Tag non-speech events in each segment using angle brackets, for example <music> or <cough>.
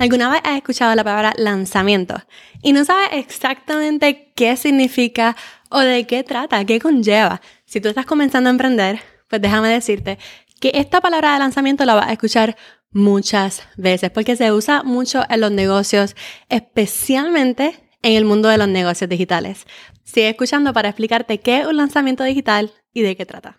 ¿Alguna vez has escuchado la palabra lanzamiento y no sabes exactamente qué significa o de qué trata, qué conlleva? Si tú estás comenzando a emprender, pues déjame decirte que esta palabra de lanzamiento la vas a escuchar muchas veces porque se usa mucho en los negocios, especialmente en el mundo de los negocios digitales. Sigue escuchando para explicarte qué es un lanzamiento digital y de qué trata.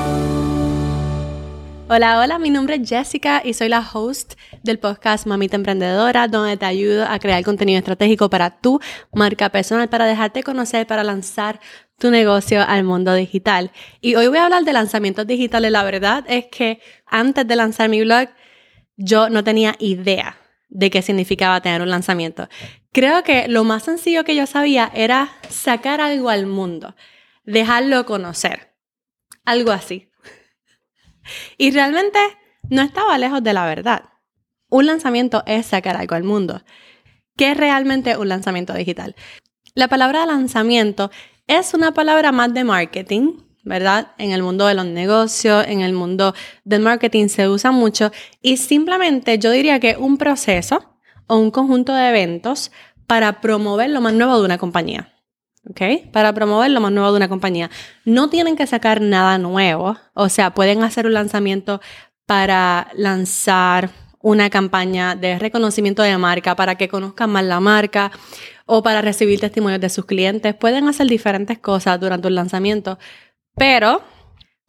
Hola, hola, mi nombre es Jessica y soy la host del podcast Mamita Emprendedora, donde te ayudo a crear contenido estratégico para tu marca personal, para dejarte conocer, para lanzar tu negocio al mundo digital. Y hoy voy a hablar de lanzamientos digitales. La verdad es que antes de lanzar mi blog, yo no tenía idea de qué significaba tener un lanzamiento. Creo que lo más sencillo que yo sabía era sacar algo al mundo, dejarlo conocer, algo así. Y realmente no estaba lejos de la verdad. Un lanzamiento es sacar algo al mundo. ¿Qué es realmente un lanzamiento digital? La palabra lanzamiento es una palabra más de marketing, ¿verdad? En el mundo de los negocios, en el mundo del marketing se usa mucho y simplemente yo diría que un proceso o un conjunto de eventos para promover lo más nuevo de una compañía. ¿Ok? Para promover lo más nuevo de una compañía. No tienen que sacar nada nuevo, o sea, pueden hacer un lanzamiento para lanzar una campaña de reconocimiento de marca para que conozcan más la marca o para recibir testimonios de sus clientes. Pueden hacer diferentes cosas durante un lanzamiento, pero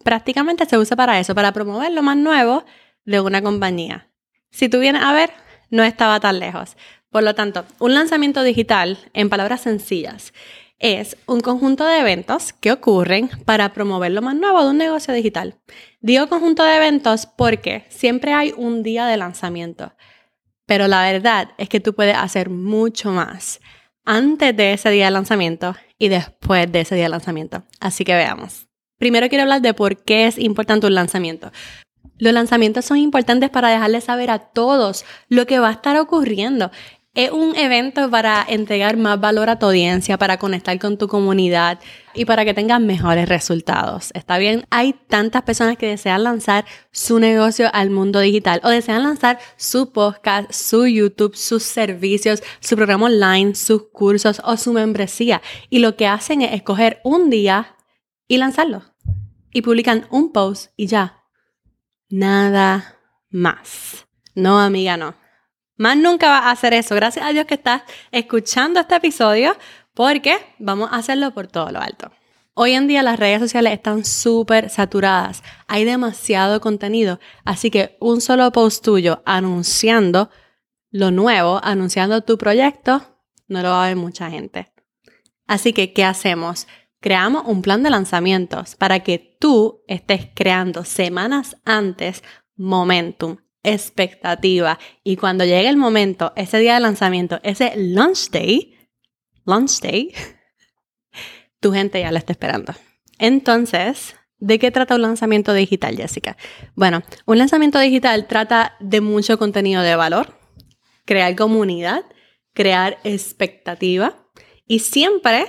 prácticamente se usa para eso, para promover lo más nuevo de una compañía. Si tú vienes a ver, no estaba tan lejos. Por lo tanto, un lanzamiento digital, en palabras sencillas, es un conjunto de eventos que ocurren para promover lo más nuevo de un negocio digital. Digo conjunto de eventos porque siempre hay un día de lanzamiento, pero la verdad es que tú puedes hacer mucho más antes de ese día de lanzamiento y después de ese día de lanzamiento. Así que veamos. Primero quiero hablar de por qué es importante un lanzamiento. Los lanzamientos son importantes para dejarles saber a todos lo que va a estar ocurriendo. Es un evento para entregar más valor a tu audiencia, para conectar con tu comunidad y para que tengas mejores resultados. ¿Está bien? Hay tantas personas que desean lanzar su negocio al mundo digital o desean lanzar su podcast, su YouTube, sus servicios, su programa online, sus cursos o su membresía. Y lo que hacen es escoger un día y lanzarlo. Y publican un post y ya. Nada más. No, amiga, no. Más nunca vas a hacer eso. Gracias a Dios que estás escuchando este episodio porque vamos a hacerlo por todo lo alto. Hoy en día las redes sociales están súper saturadas. Hay demasiado contenido. Así que un solo post tuyo anunciando lo nuevo, anunciando tu proyecto, no lo va a ver mucha gente. Así que, ¿qué hacemos? Creamos un plan de lanzamientos para que tú estés creando semanas antes momentum expectativa. Y cuando llegue el momento, ese día de lanzamiento, ese launch day, launch day, <laughs> tu gente ya la está esperando. Entonces, ¿de qué trata un lanzamiento digital, Jessica? Bueno, un lanzamiento digital trata de mucho contenido de valor, crear comunidad, crear expectativa y siempre,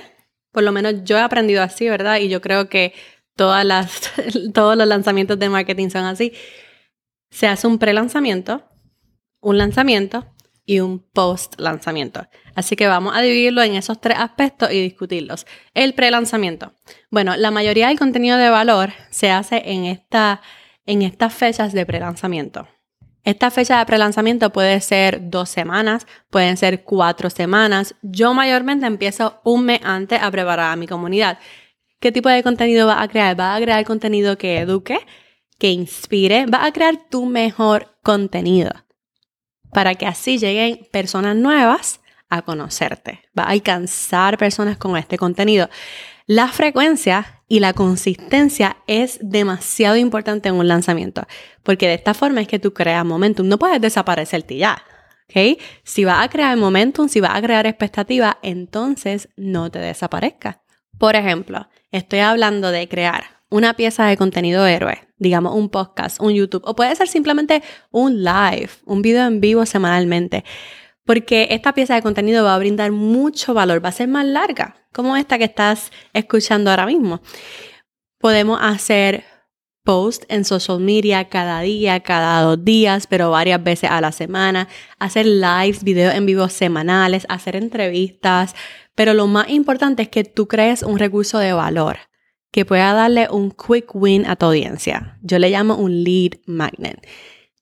por lo menos yo he aprendido así, ¿verdad? Y yo creo que todas las, <laughs> todos los lanzamientos de marketing son así se hace un pre-lanzamiento, un lanzamiento y un post-lanzamiento. Así que vamos a dividirlo en esos tres aspectos y discutirlos. El pre-lanzamiento. Bueno, la mayoría del contenido de valor se hace en, esta, en estas fechas de pre-lanzamiento. Esta fecha de pre-lanzamiento puede ser dos semanas, pueden ser cuatro semanas. Yo mayormente empiezo un mes antes a preparar a mi comunidad. ¿Qué tipo de contenido va a crear? Va a crear contenido que eduque, que inspire, va a crear tu mejor contenido para que así lleguen personas nuevas a conocerte. Va a alcanzar personas con este contenido. La frecuencia y la consistencia es demasiado importante en un lanzamiento, porque de esta forma es que tú creas momentum. No puedes desaparecerte ya. ¿ok? Si vas a crear momentum, si vas a crear expectativa, entonces no te desaparezca. Por ejemplo, estoy hablando de crear una pieza de contenido héroe, digamos un podcast, un YouTube, o puede ser simplemente un live, un video en vivo semanalmente, porque esta pieza de contenido va a brindar mucho valor, va a ser más larga, como esta que estás escuchando ahora mismo. Podemos hacer post en social media cada día, cada dos días, pero varias veces a la semana, hacer lives, videos en vivo semanales, hacer entrevistas, pero lo más importante es que tú crees un recurso de valor que pueda darle un quick win a tu audiencia. Yo le llamo un lead magnet.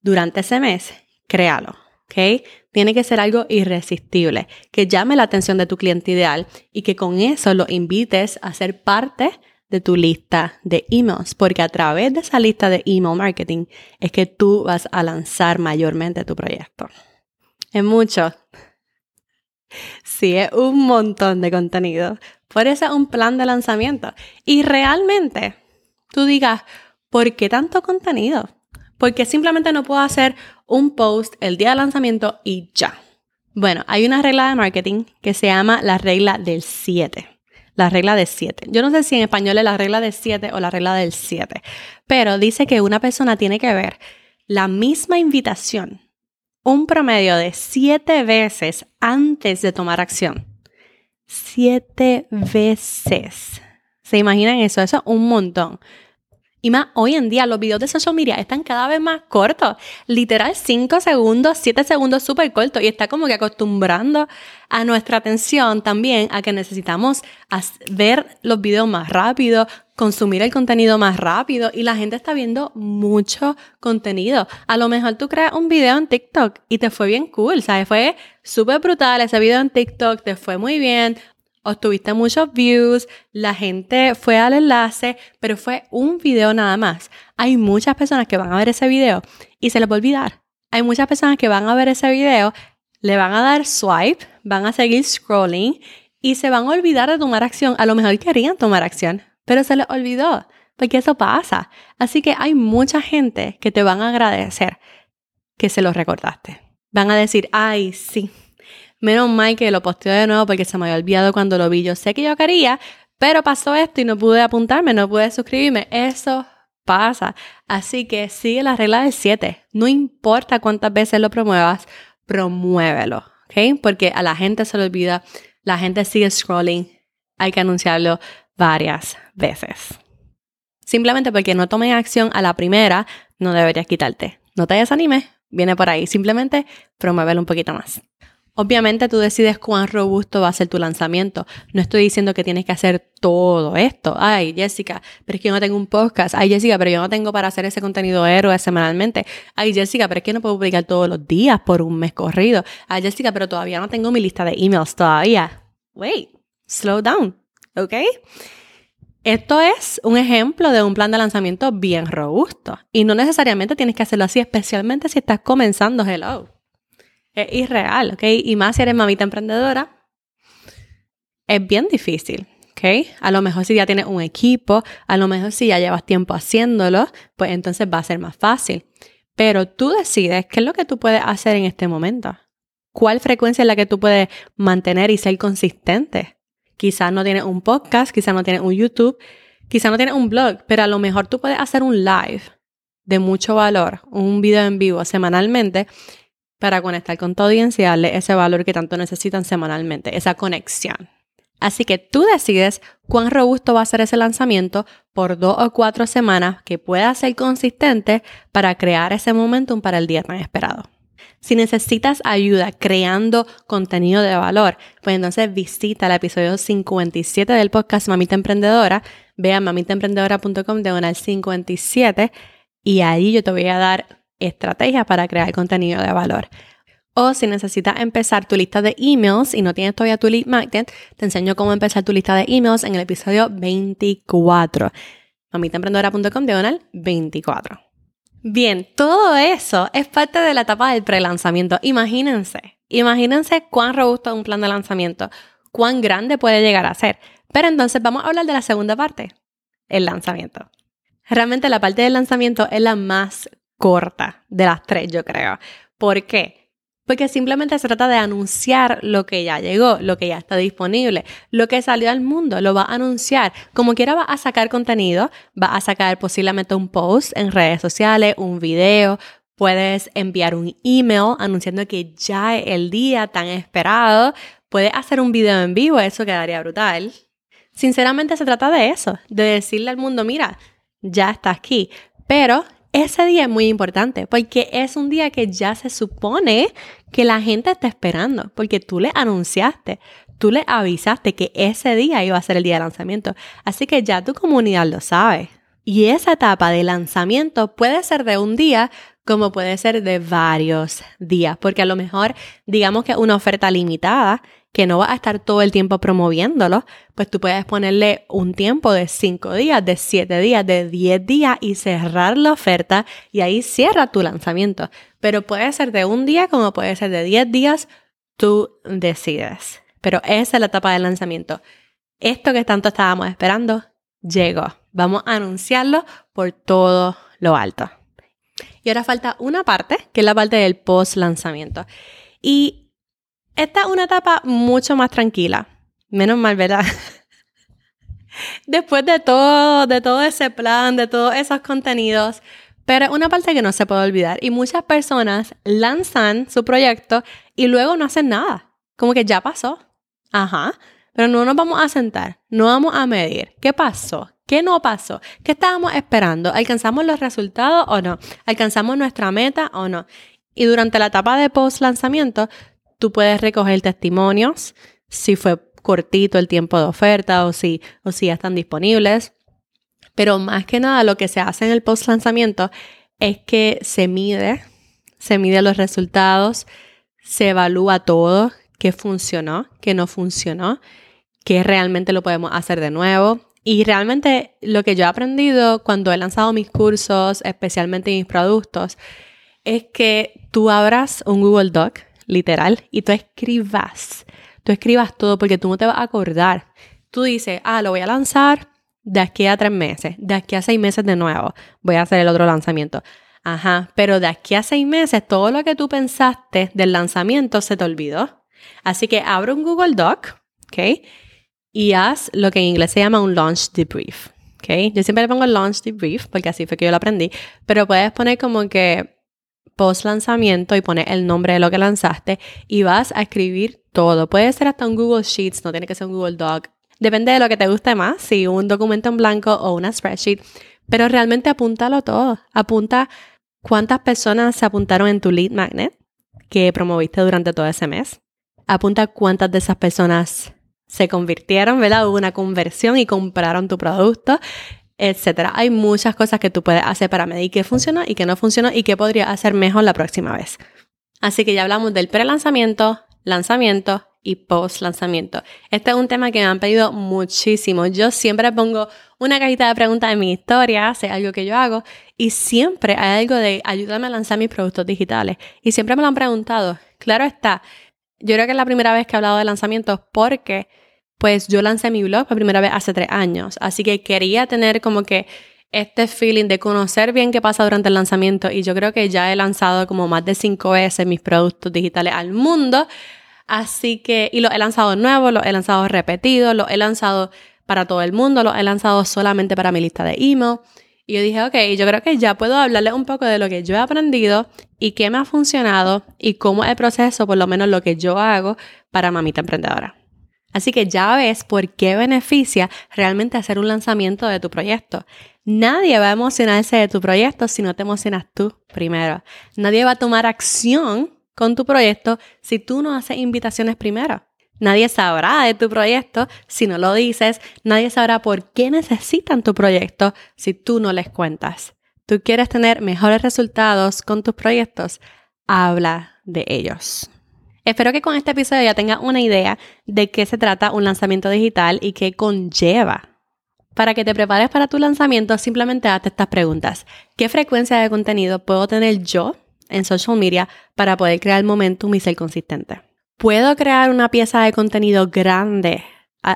Durante ese mes, créalo, ¿ok? Tiene que ser algo irresistible, que llame la atención de tu cliente ideal y que con eso lo invites a ser parte de tu lista de emails, porque a través de esa lista de email marketing es que tú vas a lanzar mayormente tu proyecto. Es mucho. Sí, es un montón de contenido. Eso es un plan de lanzamiento. Y realmente tú digas, ¿por qué tanto contenido? Porque simplemente no puedo hacer un post el día de lanzamiento y ya. Bueno, hay una regla de marketing que se llama la regla del 7 la regla de 7. Yo no sé si en español es la regla de 7 o la regla del 7, pero dice que una persona tiene que ver la misma invitación un promedio de 7 veces antes de tomar acción. 7 veces. ¿Se imaginan eso? Eso es un montón. Y más, hoy en día los videos de social media están cada vez más cortos. Literal, 5 segundos, 7 segundos súper cortos. Y está como que acostumbrando a nuestra atención también a que necesitamos ver los videos más rápido, consumir el contenido más rápido. Y la gente está viendo mucho contenido. A lo mejor tú creas un video en TikTok y te fue bien cool, ¿sabes? Fue súper brutal ese video en TikTok, te fue muy bien obtuviste muchos views, la gente fue al enlace, pero fue un video nada más. Hay muchas personas que van a ver ese video y se les va a olvidar. Hay muchas personas que van a ver ese video, le van a dar swipe, van a seguir scrolling y se van a olvidar de tomar acción. A lo mejor querían tomar acción, pero se les olvidó, porque eso pasa. Así que hay mucha gente que te van a agradecer que se los recordaste. Van a decir, ay, sí, Menos mal que lo posteo de nuevo porque se me había olvidado cuando lo vi. Yo sé que yo quería, pero pasó esto y no pude apuntarme, no pude suscribirme. Eso pasa. Así que sigue la regla del 7. No importa cuántas veces lo promuevas, promuévelo. ¿Ok? Porque a la gente se le olvida, la gente sigue scrolling. Hay que anunciarlo varias veces. Simplemente porque no tomen acción a la primera, no deberías quitarte. No te desanimes, viene por ahí. Simplemente promuévelo un poquito más. Obviamente tú decides cuán robusto va a ser tu lanzamiento. No estoy diciendo que tienes que hacer todo esto. Ay, Jessica, pero es que yo no tengo un podcast. Ay, Jessica, pero yo no tengo para hacer ese contenido héroe semanalmente. Ay, Jessica, pero es que no puedo publicar todos los días por un mes corrido. Ay, Jessica, pero todavía no tengo mi lista de emails todavía. Wait, slow down, ¿ok? Esto es un ejemplo de un plan de lanzamiento bien robusto y no necesariamente tienes que hacerlo así, especialmente si estás comenzando Hello es irreal, ¿ok? Y más si eres mamita emprendedora, es bien difícil, ¿ok? A lo mejor si ya tienes un equipo, a lo mejor si ya llevas tiempo haciéndolo, pues entonces va a ser más fácil. Pero tú decides qué es lo que tú puedes hacer en este momento. ¿Cuál frecuencia es la que tú puedes mantener y ser consistente? Quizás no tienes un podcast, quizás no tienes un YouTube, quizás no tienes un blog, pero a lo mejor tú puedes hacer un live de mucho valor, un video en vivo semanalmente para conectar con tu audiencia y darle ese valor que tanto necesitan semanalmente, esa conexión. Así que tú decides cuán robusto va a ser ese lanzamiento por dos o cuatro semanas que pueda ser consistente para crear ese momentum para el día tan esperado. Si necesitas ayuda creando contenido de valor, pues entonces visita el episodio 57 del podcast Mamita Emprendedora. Ve a mamitaemprendedora.com de 57 y ahí yo te voy a dar estrategias para crear contenido de valor. O si necesitas empezar tu lista de emails y no tienes todavía tu lead magnet, te enseño cómo empezar tu lista de emails en el episodio 24. mamitaemprendedora.com diagonal 24. Bien, todo eso es parte de la etapa del pre-lanzamiento. Imagínense, imagínense cuán robusto es un plan de lanzamiento, cuán grande puede llegar a ser. Pero entonces vamos a hablar de la segunda parte, el lanzamiento. Realmente la parte del lanzamiento es la más corta de las tres, yo creo. ¿Por qué? Porque simplemente se trata de anunciar lo que ya llegó, lo que ya está disponible, lo que salió al mundo, lo va a anunciar. Como quiera va a sacar contenido, va a sacar posiblemente un post en redes sociales, un video, puedes enviar un email anunciando que ya es el día tan esperado, puedes hacer un video en vivo, eso quedaría brutal. Sinceramente se trata de eso, de decirle al mundo, mira, ya está aquí. Pero ese día es muy importante porque es un día que ya se supone que la gente está esperando, porque tú le anunciaste, tú le avisaste que ese día iba a ser el día de lanzamiento. Así que ya tu comunidad lo sabe. Y esa etapa de lanzamiento puede ser de un día como puede ser de varios días, porque a lo mejor digamos que una oferta limitada que no va a estar todo el tiempo promoviéndolo, pues tú puedes ponerle un tiempo de 5 días, de 7 días, de 10 días y cerrar la oferta y ahí cierra tu lanzamiento. Pero puede ser de un día como puede ser de 10 días, tú decides. Pero esa es la etapa del lanzamiento. Esto que tanto estábamos esperando llegó. Vamos a anunciarlo por todo lo alto. Y ahora falta una parte, que es la parte del post lanzamiento. Y esta es una etapa mucho más tranquila. Menos mal, ¿verdad? <laughs> Después de todo, de todo ese plan, de todos esos contenidos, pero es una parte que no se puede olvidar. Y muchas personas lanzan su proyecto y luego no hacen nada. Como que ya pasó. Ajá. Pero no nos vamos a sentar, no vamos a medir. ¿Qué pasó? ¿Qué no pasó? ¿Qué estábamos esperando? ¿Alcanzamos los resultados o no? ¿Alcanzamos nuestra meta o no? Y durante la etapa de post lanzamiento, Tú puedes recoger testimonios, si fue cortito el tiempo de oferta o si, o si ya están disponibles. Pero más que nada lo que se hace en el post lanzamiento es que se mide, se mide los resultados, se evalúa todo, qué funcionó, qué no funcionó, qué realmente lo podemos hacer de nuevo. Y realmente lo que yo he aprendido cuando he lanzado mis cursos, especialmente mis productos, es que tú abras un Google Doc literal, y tú escribas, tú escribas todo porque tú no te vas a acordar. Tú dices, ah, lo voy a lanzar de aquí a tres meses, de aquí a seis meses de nuevo, voy a hacer el otro lanzamiento. Ajá, pero de aquí a seis meses todo lo que tú pensaste del lanzamiento se te olvidó. Así que abre un Google Doc, ¿ok? Y haz lo que en inglés se llama un launch debrief, ¿ok? Yo siempre le pongo launch debrief porque así fue que yo lo aprendí, pero puedes poner como que post lanzamiento y pones el nombre de lo que lanzaste y vas a escribir todo. Puede ser hasta un Google Sheets, no tiene que ser un Google Doc. Depende de lo que te guste más, si un documento en blanco o una spreadsheet, pero realmente apúntalo todo. Apunta cuántas personas se apuntaron en tu lead magnet que promoviste durante todo ese mes. Apunta cuántas de esas personas se convirtieron, ¿verdad? Hubo una conversión y compraron tu producto etcétera. Hay muchas cosas que tú puedes hacer para medir qué funciona y qué no funciona y qué podría hacer mejor la próxima vez. Así que ya hablamos del pre-lanzamiento, lanzamiento y post-lanzamiento. Este es un tema que me han pedido muchísimo. Yo siempre pongo una cajita de preguntas en mi historia, es algo que yo hago, y siempre hay algo de ayúdame a lanzar mis productos digitales. Y siempre me lo han preguntado. Claro está, yo creo que es la primera vez que he hablado de lanzamientos porque pues yo lancé mi blog por primera vez hace tres años, así que quería tener como que este feeling de conocer bien qué pasa durante el lanzamiento y yo creo que ya he lanzado como más de cinco veces mis productos digitales al mundo, así que, y los he lanzado nuevos, los he lanzado repetidos, los he lanzado para todo el mundo, los he lanzado solamente para mi lista de email. Y yo dije, ok, yo creo que ya puedo hablarles un poco de lo que yo he aprendido y qué me ha funcionado y cómo es el proceso, por lo menos lo que yo hago para Mamita Emprendedora. Así que ya ves por qué beneficia realmente hacer un lanzamiento de tu proyecto. Nadie va a emocionarse de tu proyecto si no te emocionas tú primero. Nadie va a tomar acción con tu proyecto si tú no haces invitaciones primero. Nadie sabrá de tu proyecto si no lo dices. Nadie sabrá por qué necesitan tu proyecto si tú no les cuentas. Tú quieres tener mejores resultados con tus proyectos. Habla de ellos. Espero que con este episodio ya tengas una idea de qué se trata un lanzamiento digital y qué conlleva. Para que te prepares para tu lanzamiento, simplemente hazte estas preguntas. ¿Qué frecuencia de contenido puedo tener yo en social media para poder crear momentum y ser consistente? ¿Puedo crear una pieza de contenido grande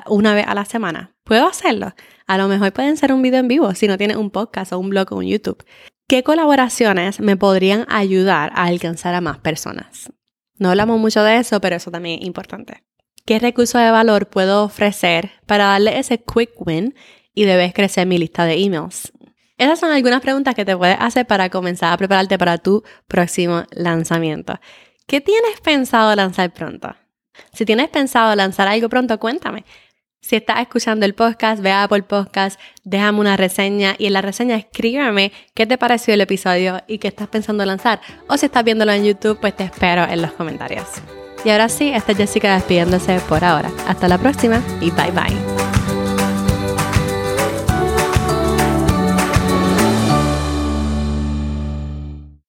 una vez a la semana? ¿Puedo hacerlo? A lo mejor pueden ser un video en vivo si no tienes un podcast o un blog o un YouTube. ¿Qué colaboraciones me podrían ayudar a alcanzar a más personas? No hablamos mucho de eso, pero eso también es importante. ¿Qué recurso de valor puedo ofrecer para darle ese quick win y debes crecer mi lista de emails? Esas son algunas preguntas que te puedes hacer para comenzar a prepararte para tu próximo lanzamiento. ¿Qué tienes pensado lanzar pronto? Si tienes pensado lanzar algo pronto, cuéntame. Si estás escuchando el podcast, ve a el Podcast, déjame una reseña y en la reseña escríbeme qué te pareció el episodio y qué estás pensando lanzar. O si estás viéndolo en YouTube, pues te espero en los comentarios. Y ahora sí, esta es Jessica despidiéndose por ahora. Hasta la próxima y bye bye.